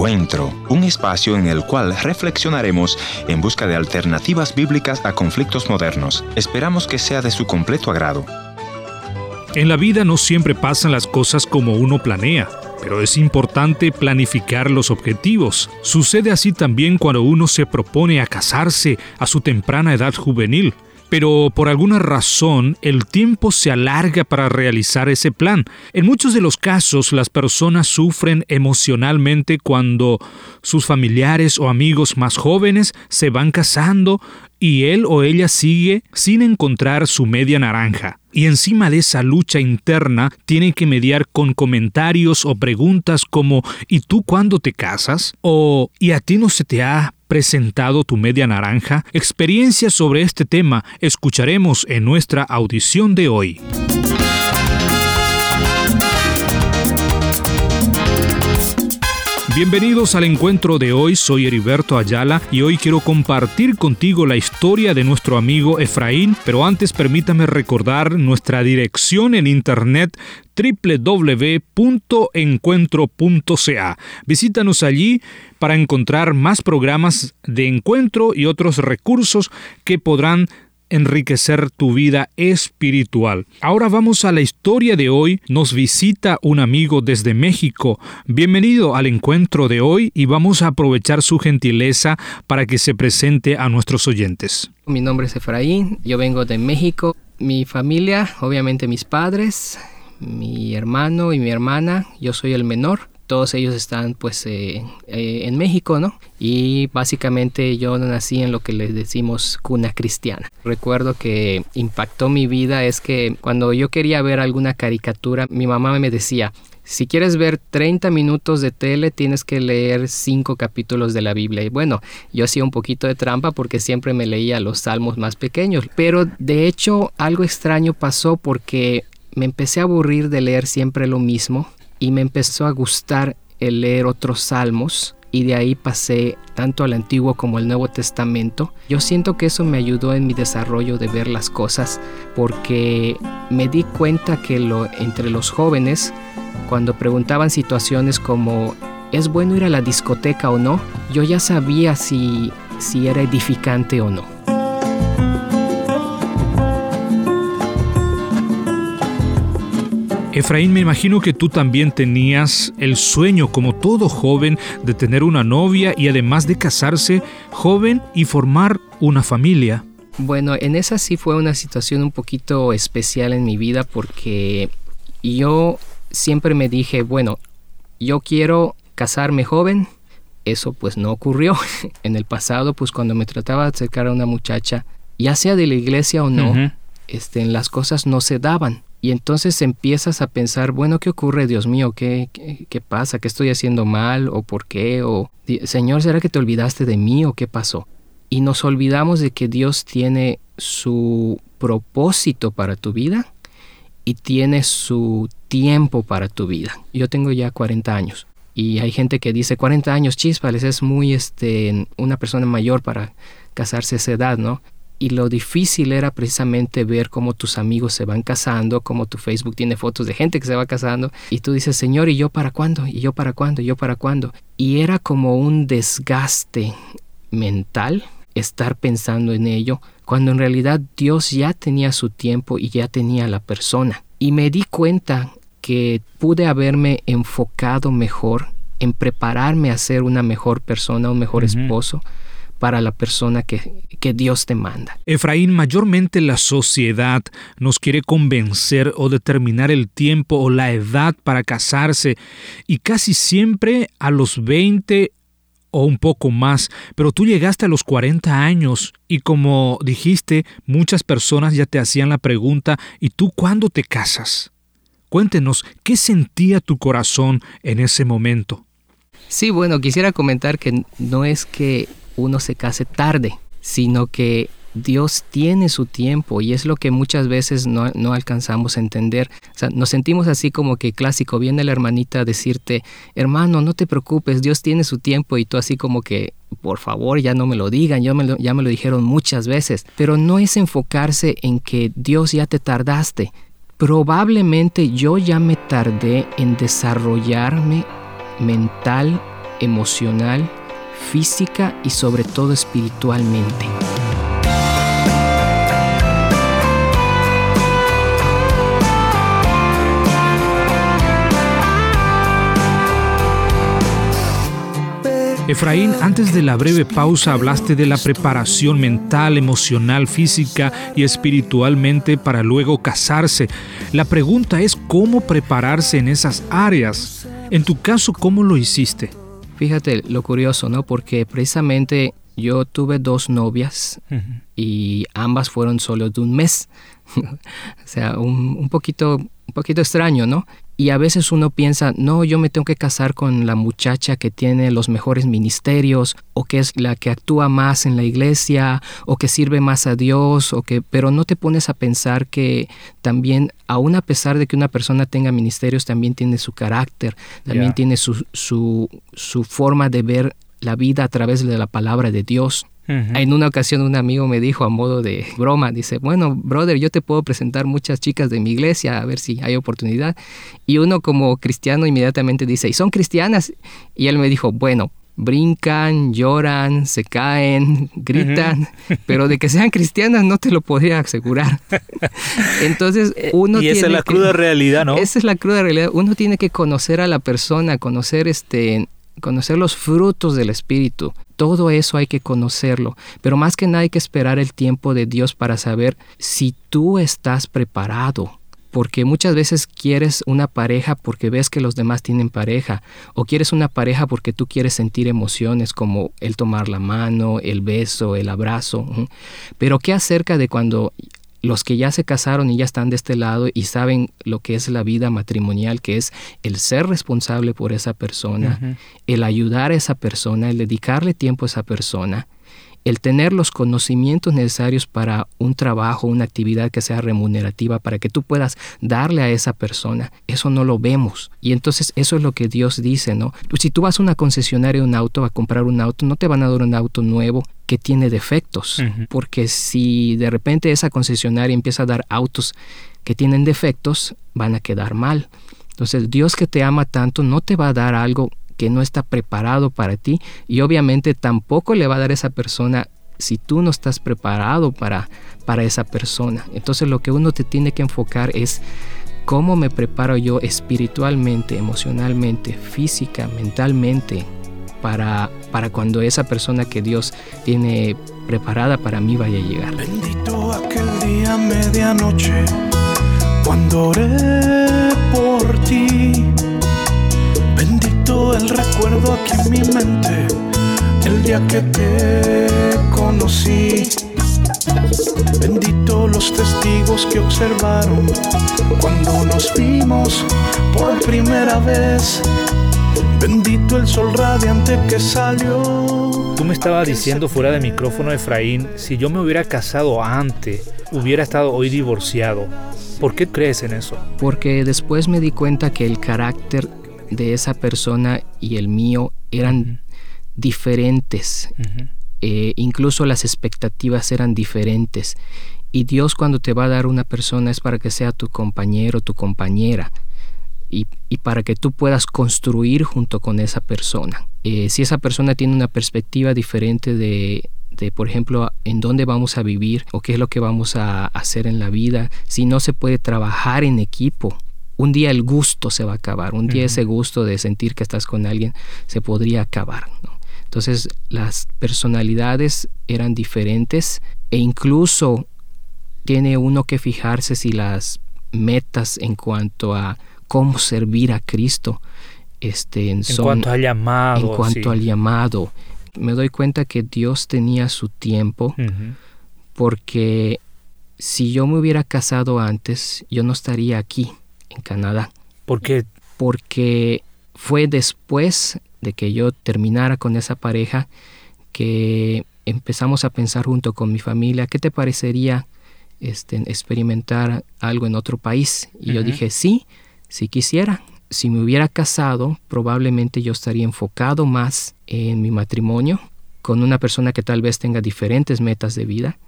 Encuentro, un espacio en el cual reflexionaremos en busca de alternativas bíblicas a conflictos modernos. Esperamos que sea de su completo agrado. En la vida no siempre pasan las cosas como uno planea, pero es importante planificar los objetivos. Sucede así también cuando uno se propone a casarse a su temprana edad juvenil pero por alguna razón el tiempo se alarga para realizar ese plan. En muchos de los casos las personas sufren emocionalmente cuando sus familiares o amigos más jóvenes se van casando y él o ella sigue sin encontrar su media naranja. Y encima de esa lucha interna tiene que mediar con comentarios o preguntas como ¿y tú cuándo te casas? o ¿y a ti no se te ha presentado tu media naranja? Experiencias sobre este tema escucharemos en nuestra audición de hoy. Bienvenidos al encuentro de hoy, soy Heriberto Ayala y hoy quiero compartir contigo la historia de nuestro amigo Efraín, pero antes permítame recordar nuestra dirección en internet www.encuentro.ca. Visítanos allí para encontrar más programas de encuentro y otros recursos que podrán enriquecer tu vida espiritual. Ahora vamos a la historia de hoy. Nos visita un amigo desde México. Bienvenido al encuentro de hoy y vamos a aprovechar su gentileza para que se presente a nuestros oyentes. Mi nombre es Efraín, yo vengo de México. Mi familia, obviamente mis padres, mi hermano y mi hermana, yo soy el menor todos ellos están pues eh, eh, en México, ¿no? Y básicamente yo nací en lo que les decimos cuna cristiana. Recuerdo que impactó mi vida es que cuando yo quería ver alguna caricatura, mi mamá me decía, si quieres ver 30 minutos de tele, tienes que leer 5 capítulos de la Biblia. Y bueno, yo hacía un poquito de trampa porque siempre me leía los salmos más pequeños. Pero de hecho, algo extraño pasó porque me empecé a aburrir de leer siempre lo mismo y me empezó a gustar el leer otros salmos y de ahí pasé tanto al Antiguo como al Nuevo Testamento. Yo siento que eso me ayudó en mi desarrollo de ver las cosas porque me di cuenta que lo, entre los jóvenes, cuando preguntaban situaciones como ¿es bueno ir a la discoteca o no? Yo ya sabía si, si era edificante o no. Efraín, me imagino que tú también tenías el sueño, como todo joven, de tener una novia y además de casarse joven y formar una familia. Bueno, en esa sí fue una situación un poquito especial en mi vida porque yo siempre me dije, bueno, yo quiero casarme joven. Eso pues no ocurrió. en el pasado, pues cuando me trataba de acercar a una muchacha, ya sea de la iglesia o no, este, las cosas no se daban. Y entonces empiezas a pensar, bueno, ¿qué ocurre, Dios mío? ¿Qué, qué, pasa? ¿Qué estoy haciendo mal? ¿O por qué? ¿O Señor, ¿será que te olvidaste de mí? ¿O qué pasó? Y nos olvidamos de que Dios tiene su propósito para tu vida y tiene su tiempo para tu vida. Yo tengo ya 40 años y hay gente que dice 40 años, chispales, es muy este, una persona mayor para casarse a esa edad, ¿no? Y lo difícil era precisamente ver cómo tus amigos se van casando, cómo tu Facebook tiene fotos de gente que se va casando y tú dices, Señor, ¿y yo para cuándo? ¿Y yo para cuándo? ¿Y yo para cuándo? Y era como un desgaste mental estar pensando en ello, cuando en realidad Dios ya tenía su tiempo y ya tenía la persona. Y me di cuenta que pude haberme enfocado mejor en prepararme a ser una mejor persona, un mejor esposo, para la persona que, que, Dios te manda. Efraín, mayormente la sociedad nos quiere convencer o determinar el tiempo o la edad para casarse y casi siempre a los 20 o un poco más, pero tú llegaste a los 40 años y como dijiste, muchas personas ya te hacían la pregunta, ¿y tú cuándo te casas? Cuéntenos, ¿qué sentía tu corazón en ese momento? Sí, bueno, quisiera comentar que no es que uno se case tarde, sino que Dios tiene su tiempo y es lo que muchas veces no, no, alcanzamos a entender. O sea, nos sentimos así como que clásico, viene la hermanita a decirte, hermano, no te preocupes, Dios tiene su tiempo y tú así como que, por favor, ya no me lo digan, ya me ya me lo dijeron muchas veces, pero no es enfocarse en que Dios ya te tardaste. Probablemente yo ya me tardé en desarrollarme mental emocional, física y sobre todo espiritualmente. Efraín, antes de la breve pausa hablaste de la preparación mental, emocional, física y espiritualmente para luego casarse. La pregunta es cómo prepararse en esas áreas. En tu caso, ¿cómo lo hiciste? Fíjate lo curioso, ¿no? Porque precisamente yo tuve dos novias y ambas fueron solo de un mes. o sea, un, un, poquito, un poquito extraño, ¿no? Y a veces uno piensa, no, yo me tengo que casar con la muchacha que tiene los mejores ministerios o que es la que actúa más en la iglesia o que sirve más a Dios o que pero no te pones a pensar que también aun a pesar de que una persona tenga ministerios también tiene su carácter, también tiene su, su, su forma de ver la vida a través de la palabra de Dios. En una ocasión un amigo me dijo a modo de broma, dice, bueno, brother, yo te puedo presentar muchas chicas de mi iglesia a ver si hay oportunidad. Y uno como cristiano inmediatamente dice, ¿y son cristianas? Y él me dijo, bueno, brincan, lloran, se caen, gritan, pero de que sean cristianas no te lo podría asegurar. Entonces eh, uno y esa es la cruda realidad, ¿no? Esa es la cruda realidad. Uno tiene que conocer a la persona, conocer este conocer los frutos del Espíritu. Todo eso hay que conocerlo, pero más que nada hay que esperar el tiempo de Dios para saber si tú estás preparado. Porque muchas veces quieres una pareja porque ves que los demás tienen pareja, o quieres una pareja porque tú quieres sentir emociones como el tomar la mano, el beso, el abrazo. Pero ¿qué acerca de cuando los que ya se casaron y ya están de este lado y saben lo que es la vida matrimonial, que es el ser responsable por esa persona, el ayudar a esa persona, el dedicarle tiempo a esa persona, el tener los conocimientos necesarios para un trabajo, una actividad que sea remunerativa, para que tú puedas darle a esa persona, eso no lo vemos. Y entonces eso es lo que Dios dice, ¿no? Si tú vas a una concesionaria de un auto a comprar un auto, no te van a dar un auto nuevo que tiene defectos, porque si de repente esa concesionaria empieza a dar autos que tienen defectos, van a quedar mal. Entonces Dios que te ama tanto no te va a dar algo que no está preparado para ti y obviamente tampoco le va a dar a esa persona si tú no estás preparado para, para esa persona. Entonces lo que uno te tiene que enfocar es cómo me preparo yo espiritualmente, emocionalmente, física, mentalmente, para, cuando esa persona que Dios tiene preparada para mí vaya a llegar. Bendito aquel día medianoche, cuando oré por ti el recuerdo aquí en mi mente, el día que te conocí. Bendito los testigos que observaron cuando nos vimos por primera vez. Bendito el sol radiante que salió. Tú me estabas diciendo fuera de micrófono, Efraín, si yo me hubiera casado antes, hubiera estado hoy divorciado. ¿Por qué crees en eso? Porque después me di cuenta que el carácter de esa persona y el mío eran diferentes. Eh, incluso las expectativas eran diferentes. Y Dios cuando te va a dar una persona es para que sea tu compañero, tu compañera. Y, para que tú puedas construir junto con esa persona. Eh, si esa persona tiene una perspectiva diferente de, de, por ejemplo, en dónde vamos a vivir o qué es lo que vamos a hacer en la vida, si no se puede trabajar en equipo, un día el gusto se va a acabar, un día ese gusto de sentir que estás con alguien se podría acabar. Entonces las personalidades eran diferentes e incluso tiene uno que fijarse si las metas en cuanto a cómo servir a Cristo este, son, en cuanto al llamado. En cuanto al llamado. Me doy cuenta que Dios tenía su tiempo porque si yo me hubiera casado antes, yo no estaría aquí en Canadá. ¿Por qué? Porque fue después de que yo terminara con esa pareja que empezamos a pensar junto con mi familia, ¿qué te parecería este, experimentar algo en otro país? Y yo dije, sí, si quisiera. Si me hubiera casado, probablemente yo estaría enfocado más en mi matrimonio con una persona que tal vez tenga diferentes metas de vida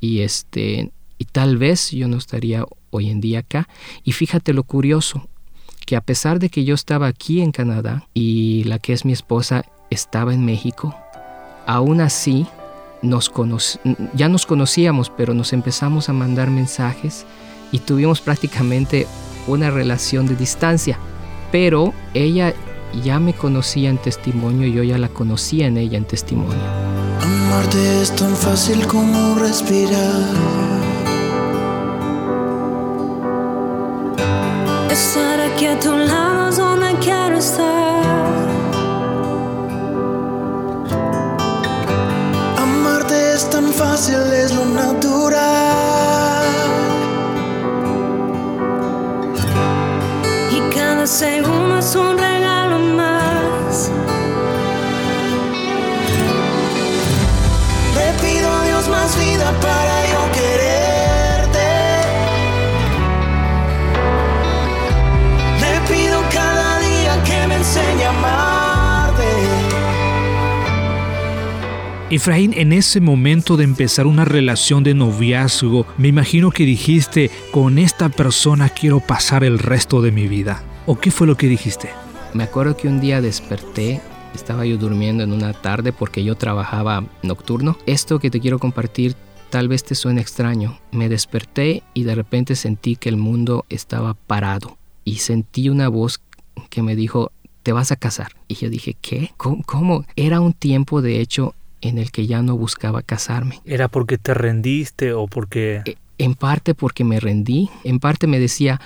y este y tal vez yo no estaría hoy en día acá. Y fíjate lo curioso, que a pesar de que yo estaba aquí en Canadá y la que es mi esposa estaba en México, aún así nos ya nos conocíamos, pero nos empezamos a mandar mensajes y tuvimos prácticamente una relación de distancia. Pero ella ya me conocía en testimonio y yo ya la conocía en ella en testimonio. Amarte es tan fácil como respirar. Estar aquí a tu lado es donde quiero estar. Amarte es tan fácil, es lo natural. Más vida para yo quererte. Le pido cada día que me enseñe a amarte. Efraín, en ese momento de empezar una relación de noviazgo, me imagino que dijiste, con esta persona quiero pasar el resto de mi vida. ¿O qué fue lo que dijiste? Me acuerdo que un día desperté, estaba yo durmiendo en una tarde porque yo trabajaba nocturno. Esto que te quiero compartir tal vez te suene extraño. Me desperté y de repente sentí que el mundo estaba parado y sentí una voz que me dijo, te vas a casar. Y yo dije, ¿qué? ¿Cómo? ¿Cómo? Era un tiempo, de hecho, en el que ya no buscaba casarme. ¿Era porque te rendiste o porque...? E- En parte porque me rendí, en parte me decía,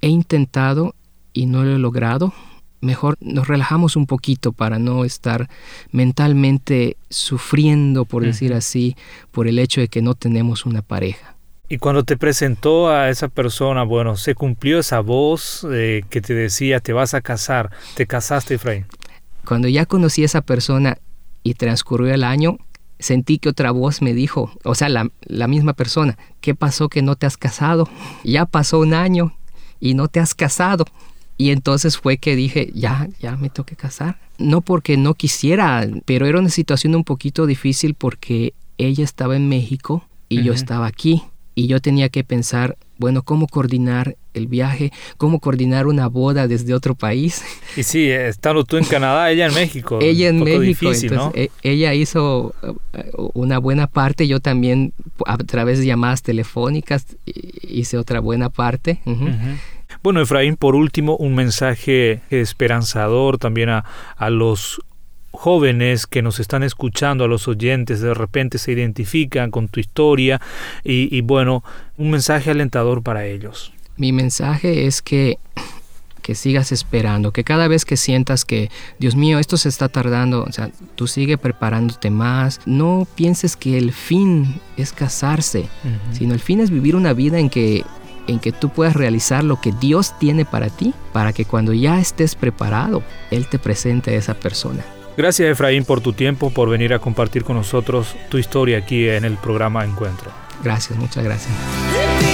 he intentado y no lo he logrado. Mejor nos relajamos un poquito para no estar mentalmente sufriendo, por decir así, por el hecho de que no tenemos una pareja. Y cuando te presentó a esa persona, bueno, se cumplió esa voz eh, que te decía, te vas a casar. ¿Te casaste, Efraín? Cuando ya conocí a esa persona y transcurrió el año, sentí que otra voz me dijo, o sea, la, la misma persona, ¿qué pasó que no te has casado? Ya pasó un año y no te has casado. Y entonces fue que dije, ya, ya me tengo que casar. No porque no quisiera, pero era una situación un poquito difícil porque ella estaba en México y yo Ujú. estaba aquí. Y yo tenía que pensar, bueno, ¿cómo coordinar el viaje? ¿Cómo coordinar una boda desde otro país? Y sí, estando tú en Canadá, ella en México. ella en México, difícil, entonces e- ella hizo eh, una buena parte, yo también a través de llamadas telefónicas hi- hice otra buena parte. ujú. ¿no? Ujú. Bueno, Efraín, por último, un mensaje esperanzador también a, a los jóvenes que nos están escuchando, a los oyentes, de repente se identifican con tu historia y, y bueno, un mensaje alentador para ellos. Mi mensaje es que que sigas esperando, que cada vez que sientas que, Dios mío, esto se está tardando, o sea, tú sigue preparándote más, no pienses que el fin es casarse, sino el fin es vivir una vida en que en que tú puedas realizar lo que Dios tiene para ti, para que cuando ya estés preparado, Él te presente a esa persona. Gracias Efraín por tu tiempo, por venir a compartir con nosotros tu historia aquí en el programa Encuentro. Gracias, muchas gracias.